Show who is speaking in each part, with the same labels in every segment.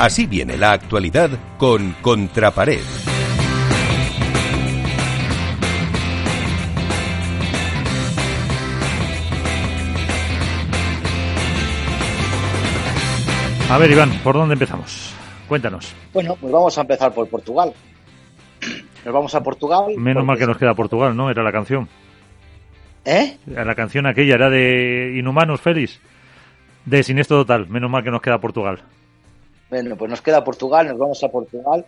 Speaker 1: Así viene la actualidad con Contrapared.
Speaker 2: A ver, Iván, ¿por dónde empezamos? Cuéntanos.
Speaker 3: Bueno, pues vamos a empezar por Portugal. Nos vamos a Portugal.
Speaker 2: Menos mal que nos queda Portugal, ¿no? Era la canción.
Speaker 3: ¿Eh?
Speaker 2: La canción aquella era de Inhumanos, Félix. De Siniestro Total. Menos mal que nos queda Portugal.
Speaker 3: Bueno, pues nos queda Portugal, nos vamos a Portugal,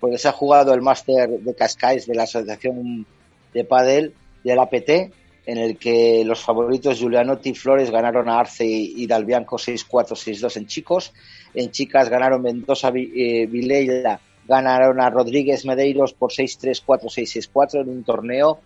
Speaker 3: porque se ha jugado el máster de Cascais de la Asociación de Padel del APT, en el que los favoritos Giulianotti y Flores ganaron a Arce y Dalbianco 6-4, 6-2 en chicos. En chicas ganaron Mendoza eh, Vileila, ganaron a Rodríguez Medeiros por 6-3, 4-6, 6-4 en un torneo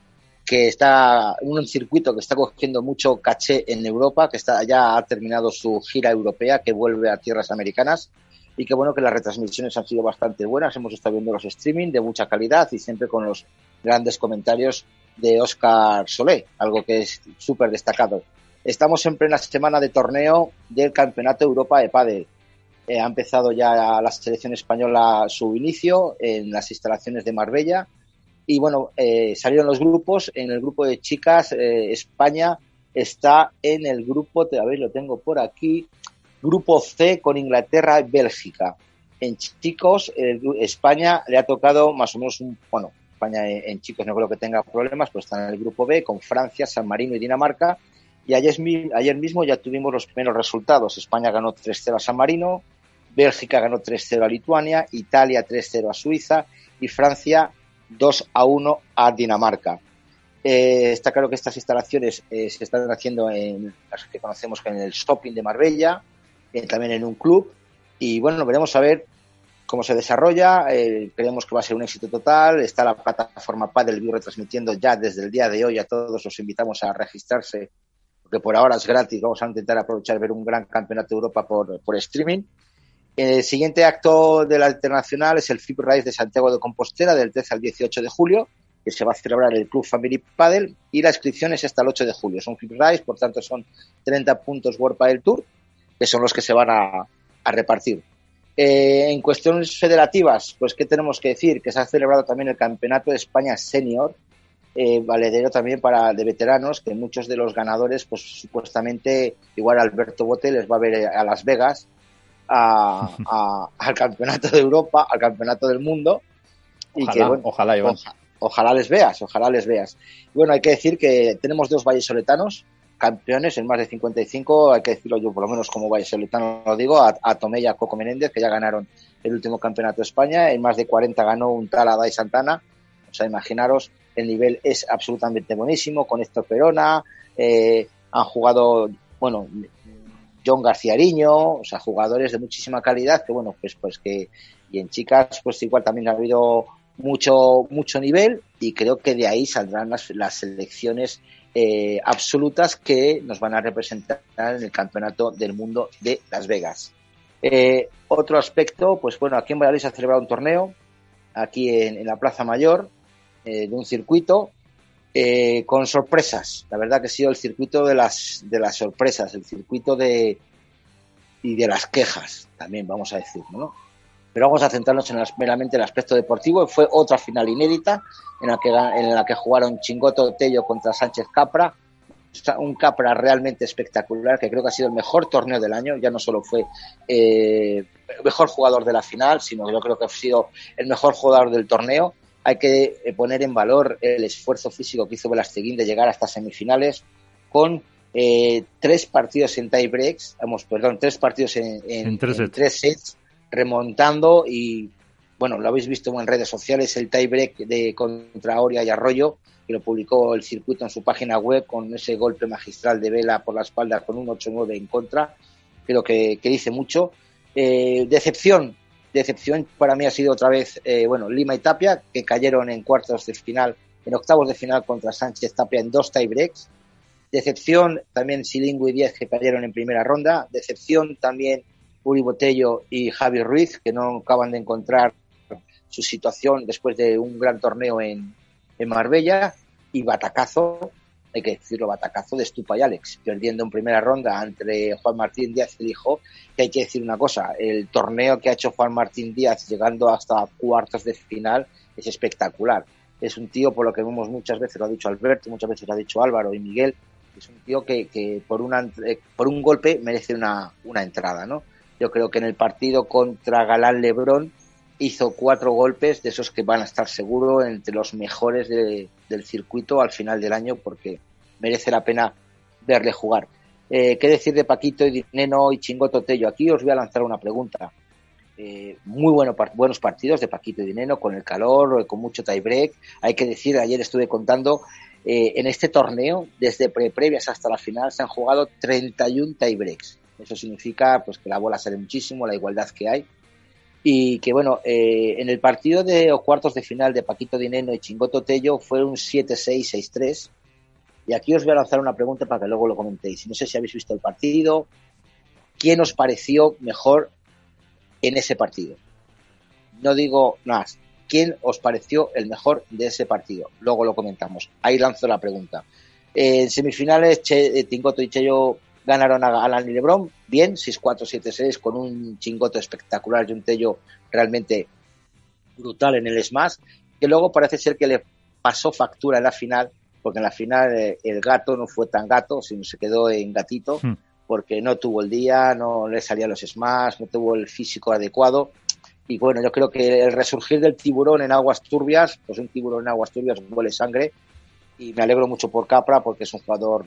Speaker 3: que está en un circuito que está cogiendo mucho caché en Europa, que está ya ha terminado su gira europea, que vuelve a tierras americanas y que bueno que las retransmisiones han sido bastante buenas. Hemos estado viendo los streaming de mucha calidad y siempre con los grandes comentarios de Oscar Solé, algo que es súper destacado. Estamos en plena semana de torneo del Campeonato Europa de Padel. Eh, ha empezado ya la selección española su inicio en las instalaciones de Marbella y bueno, eh, salieron los grupos. En el grupo de chicas, eh, España está en el grupo, a ver, lo tengo por aquí, grupo C con Inglaterra y Bélgica. En chicos, España le ha tocado más o menos un, bueno, España en, chicos no creo que tenga problemas, pues está en el grupo B con Francia, San Marino y Dinamarca. Y ayer, ayer mismo ya tuvimos los primeros resultados. España ganó 3-0 a San Marino, Bélgica ganó 3-0 a Lituania, Italia 3-0 a Suiza y Francia 2-1 a Dinamarca. Eh, está claro que estas instalaciones eh, se están haciendo en las que conocemos en el Shopping de Marbella, eh, también en un club. Y bueno, veremos a ver cómo se desarrolla. Eh, creemos que va a ser un éxito total. Está la plataforma Padel View retransmitiendo ya desde el día de hoy. A todos los invitamos a registrarse, porque por ahora es gratis. Vamos a intentar aprovechar ver un gran campeonato de Europa por, por streaming. El siguiente acto de la internacional es el FIP Rise de Santiago de Compostela del 13 al 18 de julio, que se va a celebrar el Club Family Padel y la inscripción es hasta el 8 de julio. Son FIP Rise, por tanto son 30 puntos World Padel Tour, que son los que se van a, a repartir. Eh, en cuestiones federativas, pues qué tenemos que decir, que se ha celebrado también el Campeonato de España Senior, eh, valedero también para de veteranos, que muchos de los ganadores, pues supuestamente, igual Alberto Bote les va a ver a Las Vegas, al Campeonato de Europa, al Campeonato del Mundo.
Speaker 4: Y ojalá, que, bueno, ojalá,
Speaker 3: ojalá les veas, ojalá les veas. Bueno, hay que decir que tenemos dos vallesoletanos campeones en más de 55, hay que decirlo yo por lo menos como vallesoletano lo digo, a, a y a Coco Menéndez, que ya ganaron el último campeonato de España, en más de 40 ganó un tal Adai Santana, o sea, imaginaros, el nivel es absolutamente buenísimo, con Héctor Perona, eh, han jugado, bueno, John García Ariño, o sea, jugadores de muchísima calidad, que bueno, pues, pues que, y en chicas, pues igual también ha habido mucho, mucho nivel, y creo que de ahí saldrán las, las selecciones eh, absolutas que nos van a representar en el Campeonato del Mundo de Las Vegas. Eh, otro aspecto, pues bueno, aquí en Valladolid se ha celebrado un torneo, aquí en, la Plaza Mayor, eh, de un circuito, con sorpresas. La verdad que ha sido el circuito de las, de las sorpresas, el circuito de y de las quejas, también vamos a decir, ¿no? Pero vamos a centrarnos en meramente el aspecto deportivo. Fue otra final inédita en la que, en la que jugaron Chingoto Tello contra Sánchez Capra. Un Capra realmente espectacular, que creo que ha sido el mejor torneo del año. Ya no solo fue eh, el mejor jugador de la final, sino que yo creo que ha sido el mejor jugador del torneo. Hay que eh, poner en valor el esfuerzo físico que hizo Velasteguín de llegar hasta semifinales con eh, tres partidos en tie breaks, vamos, perdón, tres partidos en, en, tres, en tres sets remontando y bueno, lo habéis visto en redes sociales, el tiebreak de contra Oria y Arroyo, que lo publicó el circuito en su página web con ese golpe magistral de Vela por la espalda con un 8-9 en contra, creo que, que dice mucho. Eh, decepción, decepción para mí ha sido otra vez, eh, bueno, Lima y Tapia, que cayeron en cuartos de final, en octavos de final contra Sánchez Tapia en dos tiebreaks. Decepción también Silingo y Diez, que cayeron en primera ronda. Decepción también Uri Botello y Javi Ruiz, que no acaban de encontrar su situación después de un gran torneo en, en Marbella, y batacazo hay que decirlo, batacazo de Stupa y Alex, perdiendo en primera ronda entre Juan Martín Díaz y que hay que decir una cosa, el torneo que ha hecho Juan Martín Díaz llegando hasta cuartos de final es espectacular. Es un tío, por lo que vemos muchas veces, lo ha dicho Alberto, muchas veces lo ha dicho Álvaro y Miguel, es un tío que, que por, una, eh, por un golpe merece una, una entrada, ¿no? Yo creo que en el partido contra Galán Lebrón hizo cuatro golpes de esos que van a estar seguro entre los mejores del circuito al final del año porque merece la pena verle jugar. Eh, ¿Qué decir de Paquito y Neno y Chingoto Tello? Aquí os voy a lanzar una pregunta. Eh, muy bueno, buenos partidos de Paquito y Dineno con el calor, con mucho tiebreak. Hay que decir, ayer estuve contando, eh, en este torneo, desde pre previas hasta la final, se han jugado 31 tiebreaks. Eso significa pues que la bola sale muchísimo, la igualdad que hay y que bueno, eh, en el partido de cuartos de final de Paquito Dineno y Chingoto Tello fue un 7-6, 6-3. Y aquí os voy a lanzar una pregunta para que luego lo comentéis. No sé si habéis visto el partido. ¿Quién os pareció mejor en ese partido? No digo más. ¿Quién os pareció el mejor de ese partido? Luego lo comentamos. Ahí lanzo la pregunta. en semifinales, Tingoto y Cheyo Ganaron a Alan y Lebron, bien, 6-4, 7-6, con un chingoto espectacular y un tello realmente brutal en el smash, que luego parece ser que le pasó factura en la final, porque en la final eh, el gato no fue tan gato, sino se quedó en gatito, hmm. porque no tuvo el día, no le salían los smash, no tuvo el físico adecuado. Y bueno, yo creo que el resurgir del tiburón en aguas turbias, pues un tiburón en aguas turbias huele sangre. Y me alegro mucho por Capra porque es un jugador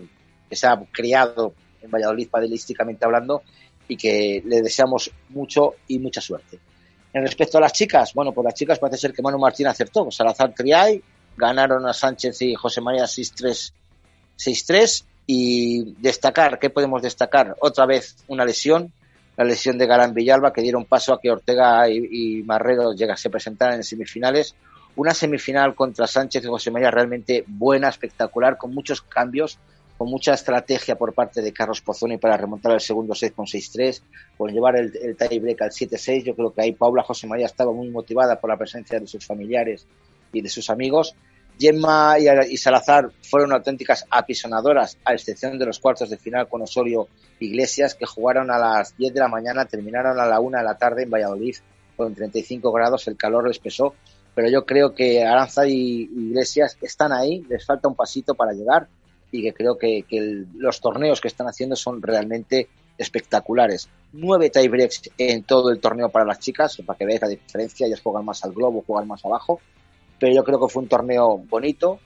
Speaker 3: que se ha criado en Valladolid padelísticamente hablando y que le deseamos mucho y mucha suerte. En respecto a las chicas, bueno, pues las chicas parece ser que Manu Martín acertó. Salazar Triay, ganaron a Sánchez y José María 6-3, 6-3 y destacar, ¿qué podemos destacar? Otra vez una lesión, la lesión de Galán Villalba, que dieron paso a que Ortega y, y Marrero llegase a presentar en semifinales. Una semifinal contra Sánchez y José María realmente buena, espectacular, con muchos cambios, con mucha estrategia por parte de Carlos Pozzoni para remontar el segundo set con 6-3, por llevar el, el tiebreak al 7-6. Yo creo que ahí Paula José María estaba muy motivada por la presencia de sus familiares y de sus amigos. Gemma y, Salazar fueron auténticas apisonadoras, a excepción de los cuartos de final con Osorio Iglesias, que jugaron a las 10 de la mañana, terminaron a la 1 de la tarde en Valladolid con 35 grados, el calor les pesó. Pero yo creo que Aranza y Iglesias están ahí, les falta un pasito para llegar y que creo que, los torneos que están haciendo son realmente espectaculares. Nueve tiebreaks en todo el torneo para las chicas, para que veáis la diferencia, ellas juegan más al globo, juegan más abajo, pero yo creo que fue un torneo bonito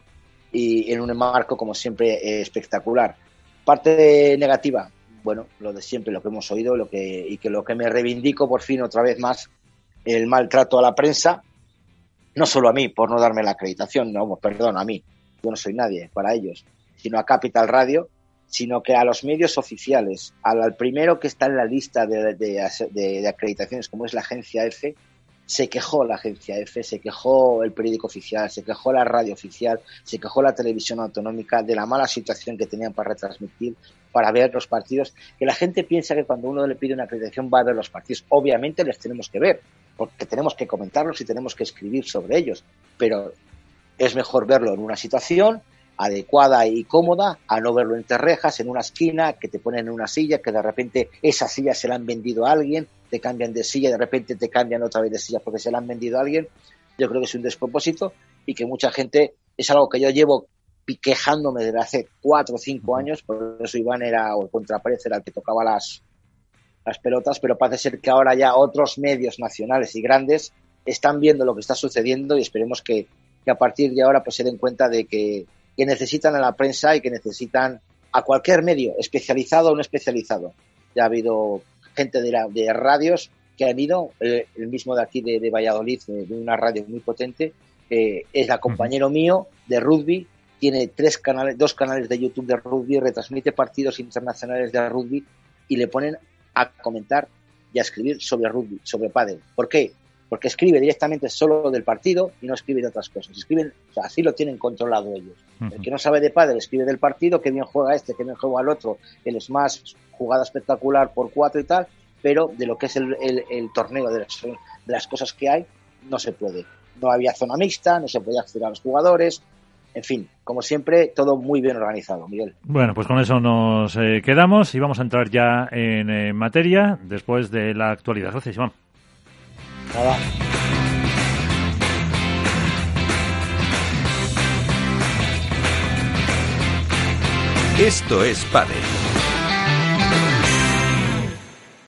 Speaker 3: y en un marco, como siempre, espectacular. Parte negativa, bueno, lo de siempre, lo que hemos oído lo que, y que lo que me reivindico por fin otra vez más, el maltrato a la prensa, no solo a mí, por no darme la acreditación, no, perdón, a mí, yo no soy nadie para ellos, sino a Capital Radio, sino que a los medios oficiales, al, primero que está en la lista de, de, acreditaciones, como es la agencia F, se quejó la agencia F, se quejó el periódico oficial, se quejó la radio oficial, se quejó la televisión autonómica de la mala situación que tenían para retransmitir, para ver los partidos, que la gente piensa que cuando uno le pide una acreditación va a ver los partidos. Obviamente les tenemos que ver, porque tenemos que comentarlos y tenemos que escribir sobre ellos, pero es mejor verlo en una situación adecuada y cómoda a no verlo entre rejas, en una esquina, que te ponen en una silla, que de repente esa silla se la han vendido a alguien, te cambian de silla, de repente te cambian otra vez de silla porque se la han vendido a alguien. Yo creo que es un despropósito y que mucha gente, es algo que yo llevo quejándome desde hace cuatro o cinco años, por eso Iván era, o el contrapared era el que tocaba las, las pelotas, pero parece ser que ahora ya otros medios nacionales y grandes están viendo lo que está sucediendo y esperemos que, que a partir de ahora pues se den cuenta de que que necesitan a la prensa y que necesitan a cualquier medio, especializado o no especializado. Ya ha habido gente de, de radios que han ido, eh, el, mismo de aquí de, Valladolid, de, una radio muy potente, eh, es la compañero mío de rugby, tiene tres canales, dos canales de YouTube de rugby, retransmite partidos internacionales de rugby y le ponen a comentar y a escribir sobre rugby, sobre pádel. ¿Por qué? Porque escribe directamente solo del partido y no escribe de otras cosas. Escriben, o sea, así lo tienen controlado ellos. El que no sabe de padre escribe del partido, que bien juega este, que bien juega el otro, es más jugada espectacular por cuatro y tal, pero de lo que es el, torneo, de las, cosas que hay, no se puede. No había zona mixta, no se podía acceder a los jugadores, en fin, como siempre, todo muy bien organizado, Miguel.
Speaker 2: Bueno, pues con eso nos eh, quedamos y vamos a entrar ya en eh, materia después de la actualidad. Gracias, Iván.
Speaker 1: Esto es Padel.